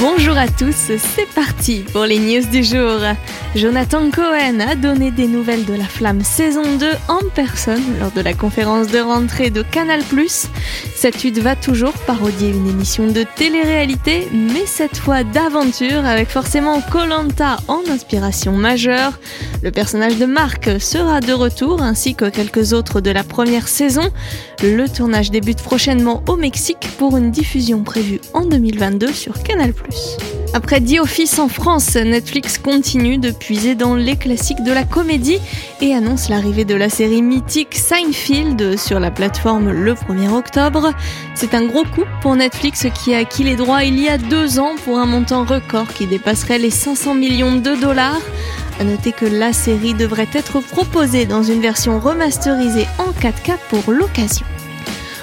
Bonjour à tous, c'est parti pour les news du jour. Jonathan Cohen a donné des nouvelles de La Flamme saison 2 en personne lors de la conférence de rentrée de Canal+. Cette hutte va toujours parodier une émission de télé-réalité, mais cette fois d'aventure avec forcément Colanta en inspiration majeure. Le personnage de Marc sera de retour ainsi que quelques autres de la première saison. Le tournage débute prochainement au Mexique pour une diffusion prévue en 2022 sur Canal+. Après The Office en France, Netflix continue de puiser dans les classiques de la comédie et annonce l'arrivée de la série mythique Seinfeld sur la plateforme le 1er octobre. C'est un gros coup pour Netflix qui a acquis les droits il y a deux ans pour un montant record qui dépasserait les 500 millions de dollars. À noter que la série devrait être proposée dans une version remasterisée en 4K pour l'occasion.